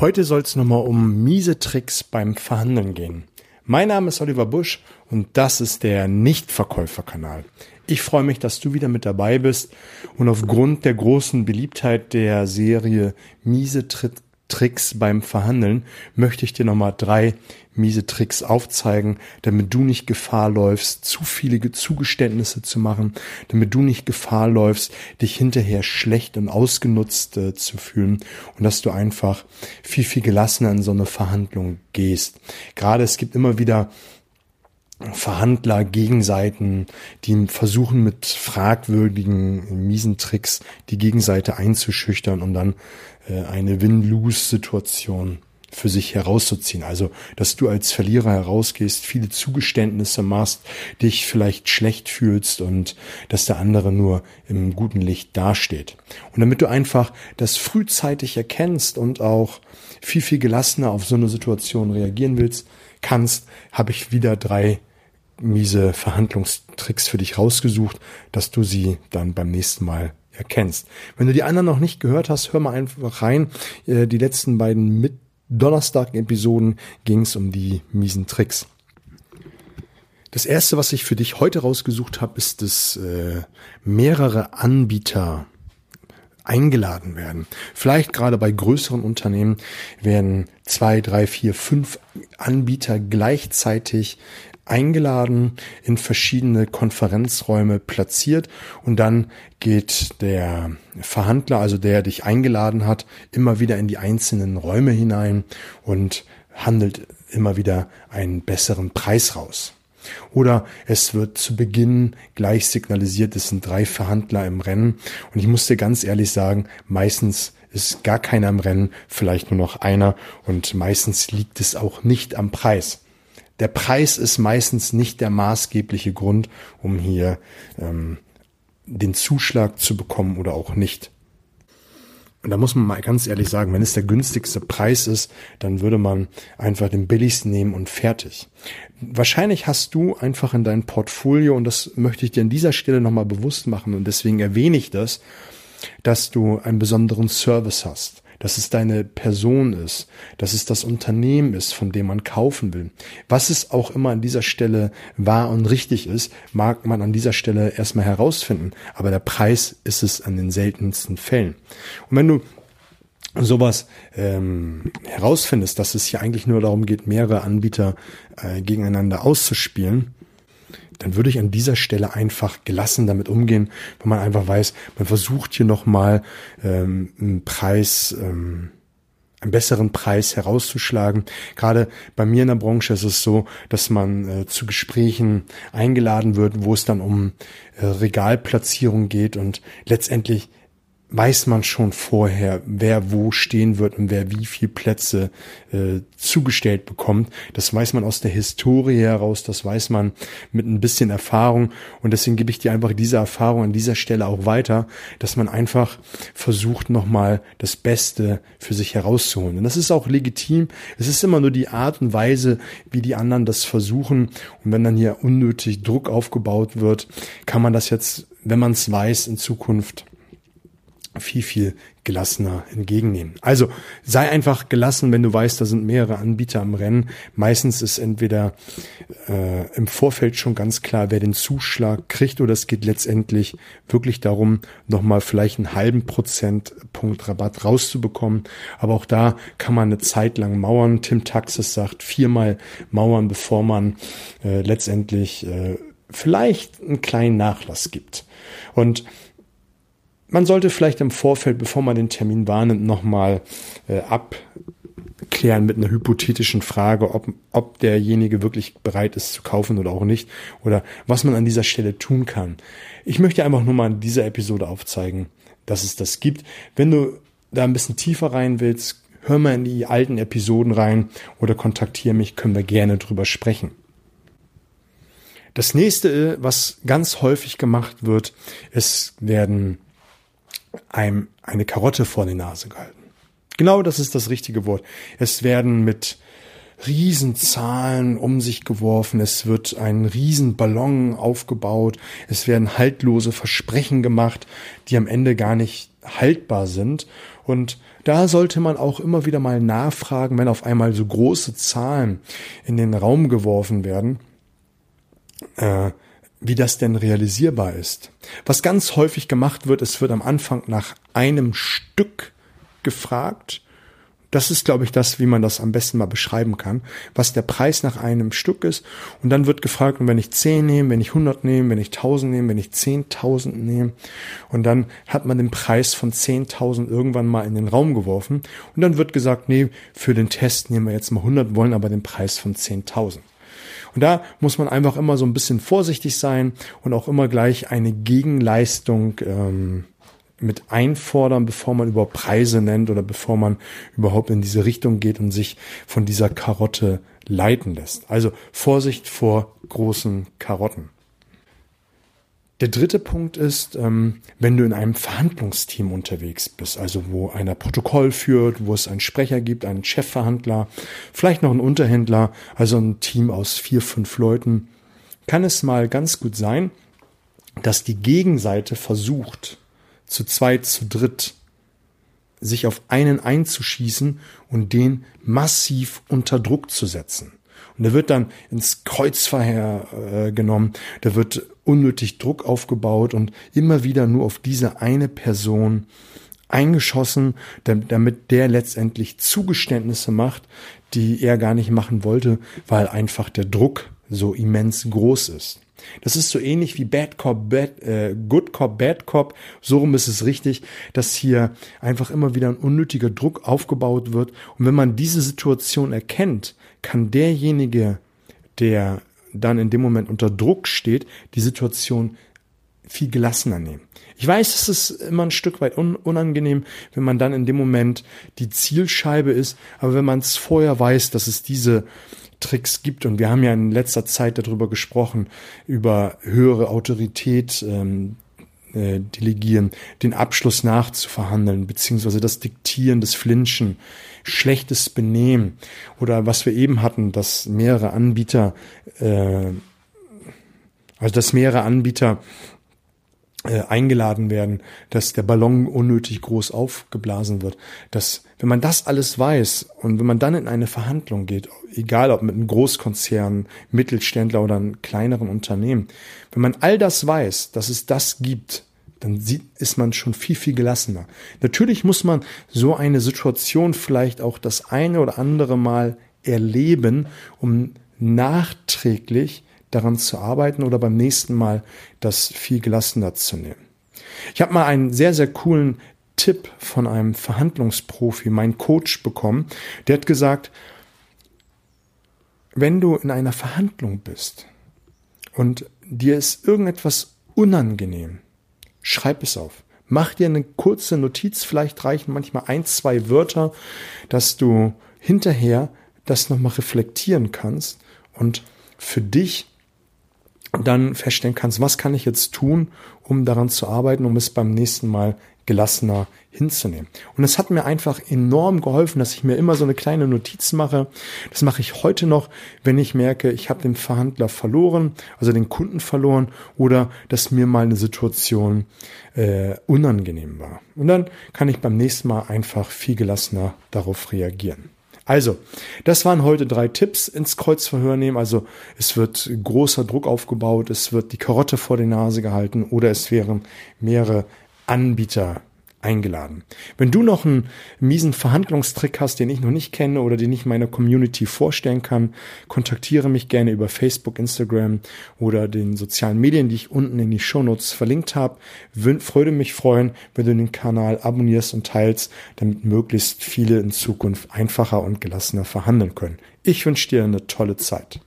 Heute soll es nochmal um miese Tricks beim Verhandeln gehen. Mein Name ist Oliver Busch und das ist der Nichtverkäuferkanal. Ich freue mich, dass du wieder mit dabei bist und aufgrund der großen Beliebtheit der Serie Miese Tricks beim Verhandeln möchte ich dir nochmal drei miese Tricks aufzeigen, damit du nicht Gefahr läufst, zu viele Zugeständnisse zu machen, damit du nicht Gefahr läufst, dich hinterher schlecht und ausgenutzt äh, zu fühlen und dass du einfach viel, viel gelassener in so eine Verhandlung gehst. Gerade es gibt immer wieder Verhandler, Gegenseiten, die versuchen mit fragwürdigen, miesen Tricks die Gegenseite einzuschüchtern und dann äh, eine Win-Lose-Situation für sich herauszuziehen. Also, dass du als Verlierer herausgehst, viele Zugeständnisse machst, dich vielleicht schlecht fühlst und dass der andere nur im guten Licht dasteht. Und damit du einfach das frühzeitig erkennst und auch viel, viel gelassener auf so eine Situation reagieren willst, kannst, habe ich wieder drei miese Verhandlungstricks für dich rausgesucht, dass du sie dann beim nächsten Mal erkennst. Wenn du die anderen noch nicht gehört hast, hör mal einfach rein. Äh, die letzten beiden mit Donnerstag-Episoden ging es um die miesen Tricks. Das erste, was ich für dich heute rausgesucht habe, ist, dass äh, mehrere Anbieter eingeladen werden. Vielleicht gerade bei größeren Unternehmen werden zwei, drei, vier, fünf Anbieter gleichzeitig eingeladen, in verschiedene Konferenzräume platziert und dann geht der Verhandler, also der dich eingeladen hat, immer wieder in die einzelnen Räume hinein und handelt immer wieder einen besseren Preis raus. Oder es wird zu Beginn gleich signalisiert, es sind drei Verhandler im Rennen. Und ich muss dir ganz ehrlich sagen, meistens ist gar keiner im Rennen, vielleicht nur noch einer. Und meistens liegt es auch nicht am Preis der Preis ist meistens nicht der maßgebliche Grund, um hier ähm, den Zuschlag zu bekommen oder auch nicht. Und da muss man mal ganz ehrlich sagen, wenn es der günstigste Preis ist, dann würde man einfach den billigsten nehmen und fertig. Wahrscheinlich hast du einfach in deinem Portfolio, und das möchte ich dir an dieser Stelle nochmal bewusst machen, und deswegen erwähne ich das, dass du einen besonderen Service hast dass es deine Person ist, dass es das Unternehmen ist, von dem man kaufen will. Was es auch immer an dieser Stelle wahr und richtig ist, mag man an dieser Stelle erstmal herausfinden. Aber der Preis ist es an den seltensten Fällen. Und wenn du sowas ähm, herausfindest, dass es hier eigentlich nur darum geht, mehrere Anbieter äh, gegeneinander auszuspielen, dann würde ich an dieser Stelle einfach gelassen damit umgehen, wenn man einfach weiß, man versucht hier nochmal ähm, einen Preis, ähm, einen besseren Preis herauszuschlagen. Gerade bei mir in der Branche ist es so, dass man äh, zu Gesprächen eingeladen wird, wo es dann um äh, Regalplatzierung geht und letztendlich weiß man schon vorher, wer wo stehen wird und wer wie viel Plätze äh, zugestellt bekommt. Das weiß man aus der Historie heraus, das weiß man mit ein bisschen Erfahrung und deswegen gebe ich dir einfach diese Erfahrung an dieser Stelle auch weiter, dass man einfach versucht nochmal das Beste für sich herauszuholen. Und das ist auch legitim. Es ist immer nur die Art und Weise, wie die anderen das versuchen und wenn dann hier unnötig Druck aufgebaut wird, kann man das jetzt, wenn man es weiß, in Zukunft viel, viel gelassener entgegennehmen. Also sei einfach gelassen, wenn du weißt, da sind mehrere Anbieter am Rennen. Meistens ist entweder äh, im Vorfeld schon ganz klar, wer den Zuschlag kriegt, oder es geht letztendlich wirklich darum, nochmal vielleicht einen halben Prozentpunkt Rabatt rauszubekommen. Aber auch da kann man eine Zeit lang mauern. Tim Taxis sagt, viermal mauern, bevor man äh, letztendlich äh, vielleicht einen kleinen Nachlass gibt. Und man sollte vielleicht im Vorfeld, bevor man den Termin wahrnimmt, nochmal äh, abklären mit einer hypothetischen Frage, ob, ob derjenige wirklich bereit ist zu kaufen oder auch nicht oder was man an dieser Stelle tun kann. Ich möchte einfach nur mal in dieser Episode aufzeigen, dass es das gibt. Wenn du da ein bisschen tiefer rein willst, hör mal in die alten Episoden rein oder kontaktiere mich, können wir gerne drüber sprechen. Das nächste, was ganz häufig gemacht wird, es werden einem eine Karotte vor die Nase gehalten. Genau das ist das richtige Wort. Es werden mit Riesenzahlen um sich geworfen, es wird ein Riesenballon aufgebaut, es werden haltlose Versprechen gemacht, die am Ende gar nicht haltbar sind Und da sollte man auch immer wieder mal nachfragen, wenn auf einmal so große Zahlen in den Raum geworfen werden, äh, wie das denn realisierbar ist. Was ganz häufig gemacht wird, es wird am Anfang nach einem Stück gefragt das ist, glaube ich, das, wie man das am besten mal beschreiben kann, was der Preis nach einem Stück ist. Und dann wird gefragt, wenn ich 10 nehme, wenn ich 100 nehme, wenn ich 1000 nehme, wenn ich 10.000 nehme. Und dann hat man den Preis von 10.000 irgendwann mal in den Raum geworfen. Und dann wird gesagt, nee, für den Test nehmen wir jetzt mal 100, wollen aber den Preis von 10.000. Und da muss man einfach immer so ein bisschen vorsichtig sein und auch immer gleich eine Gegenleistung ähm, mit einfordern, bevor man überhaupt Preise nennt oder bevor man überhaupt in diese Richtung geht und sich von dieser Karotte leiten lässt. Also Vorsicht vor großen Karotten. Der dritte Punkt ist, ähm, wenn du in einem Verhandlungsteam unterwegs bist, also wo einer Protokoll führt, wo es einen Sprecher gibt, einen Chefverhandler, vielleicht noch einen Unterhändler, also ein Team aus vier, fünf Leuten, kann es mal ganz gut sein, dass die Gegenseite versucht, zu zweit, zu dritt, sich auf einen einzuschießen und den massiv unter Druck zu setzen. Und der wird dann ins Kreuzverhör äh, genommen, da wird unnötig Druck aufgebaut und immer wieder nur auf diese eine Person eingeschossen, damit der letztendlich Zugeständnisse macht, die er gar nicht machen wollte, weil einfach der Druck so immens groß ist. Das ist so ähnlich wie Bad Cop, Bad, äh, Good Cop, Bad Cop. So rum ist es richtig, dass hier einfach immer wieder ein unnötiger Druck aufgebaut wird. Und wenn man diese Situation erkennt, kann derjenige, der dann in dem Moment unter Druck steht, die Situation viel gelassener nehmen. Ich weiß, es ist immer ein Stück weit unangenehm, wenn man dann in dem Moment die Zielscheibe ist, aber wenn man es vorher weiß, dass es diese Tricks gibt. Und wir haben ja in letzter Zeit darüber gesprochen, über höhere Autorität ähm, äh, delegieren, den Abschluss nachzuverhandeln, beziehungsweise das Diktieren, das Flinchen, schlechtes Benehmen oder was wir eben hatten, dass mehrere Anbieter, äh, also dass mehrere Anbieter eingeladen werden, dass der Ballon unnötig groß aufgeblasen wird. Dass, wenn man das alles weiß und wenn man dann in eine Verhandlung geht, egal ob mit einem Großkonzern, Mittelständler oder einem kleineren Unternehmen, wenn man all das weiß, dass es das gibt, dann sieht, ist man schon viel, viel gelassener. Natürlich muss man so eine Situation vielleicht auch das eine oder andere Mal erleben, um nachträglich daran zu arbeiten oder beim nächsten Mal das viel gelassener zu nehmen. Ich habe mal einen sehr, sehr coolen Tipp von einem Verhandlungsprofi, mein Coach, bekommen. Der hat gesagt, wenn du in einer Verhandlung bist und dir ist irgendetwas unangenehm, schreib es auf. Mach dir eine kurze Notiz, vielleicht reichen manchmal ein, zwei Wörter, dass du hinterher das nochmal reflektieren kannst und für dich dann feststellen kannst, was kann ich jetzt tun, um daran zu arbeiten, um es beim nächsten Mal gelassener hinzunehmen. Und es hat mir einfach enorm geholfen, dass ich mir immer so eine kleine Notiz mache. Das mache ich heute noch, wenn ich merke, ich habe den Verhandler verloren, also den Kunden verloren oder dass mir mal eine Situation äh, unangenehm war. Und dann kann ich beim nächsten Mal einfach viel gelassener darauf reagieren. Also, das waren heute drei Tipps ins Kreuzverhör nehmen. Also, es wird großer Druck aufgebaut, es wird die Karotte vor die Nase gehalten oder es wären mehrere Anbieter eingeladen. Wenn du noch einen miesen Verhandlungstrick hast, den ich noch nicht kenne oder den ich meiner Community vorstellen kann, kontaktiere mich gerne über Facebook, Instagram oder den sozialen Medien, die ich unten in die Shownotes verlinkt habe. Würde mich freuen, wenn du den Kanal abonnierst und teilst, damit möglichst viele in Zukunft einfacher und gelassener verhandeln können. Ich wünsche dir eine tolle Zeit.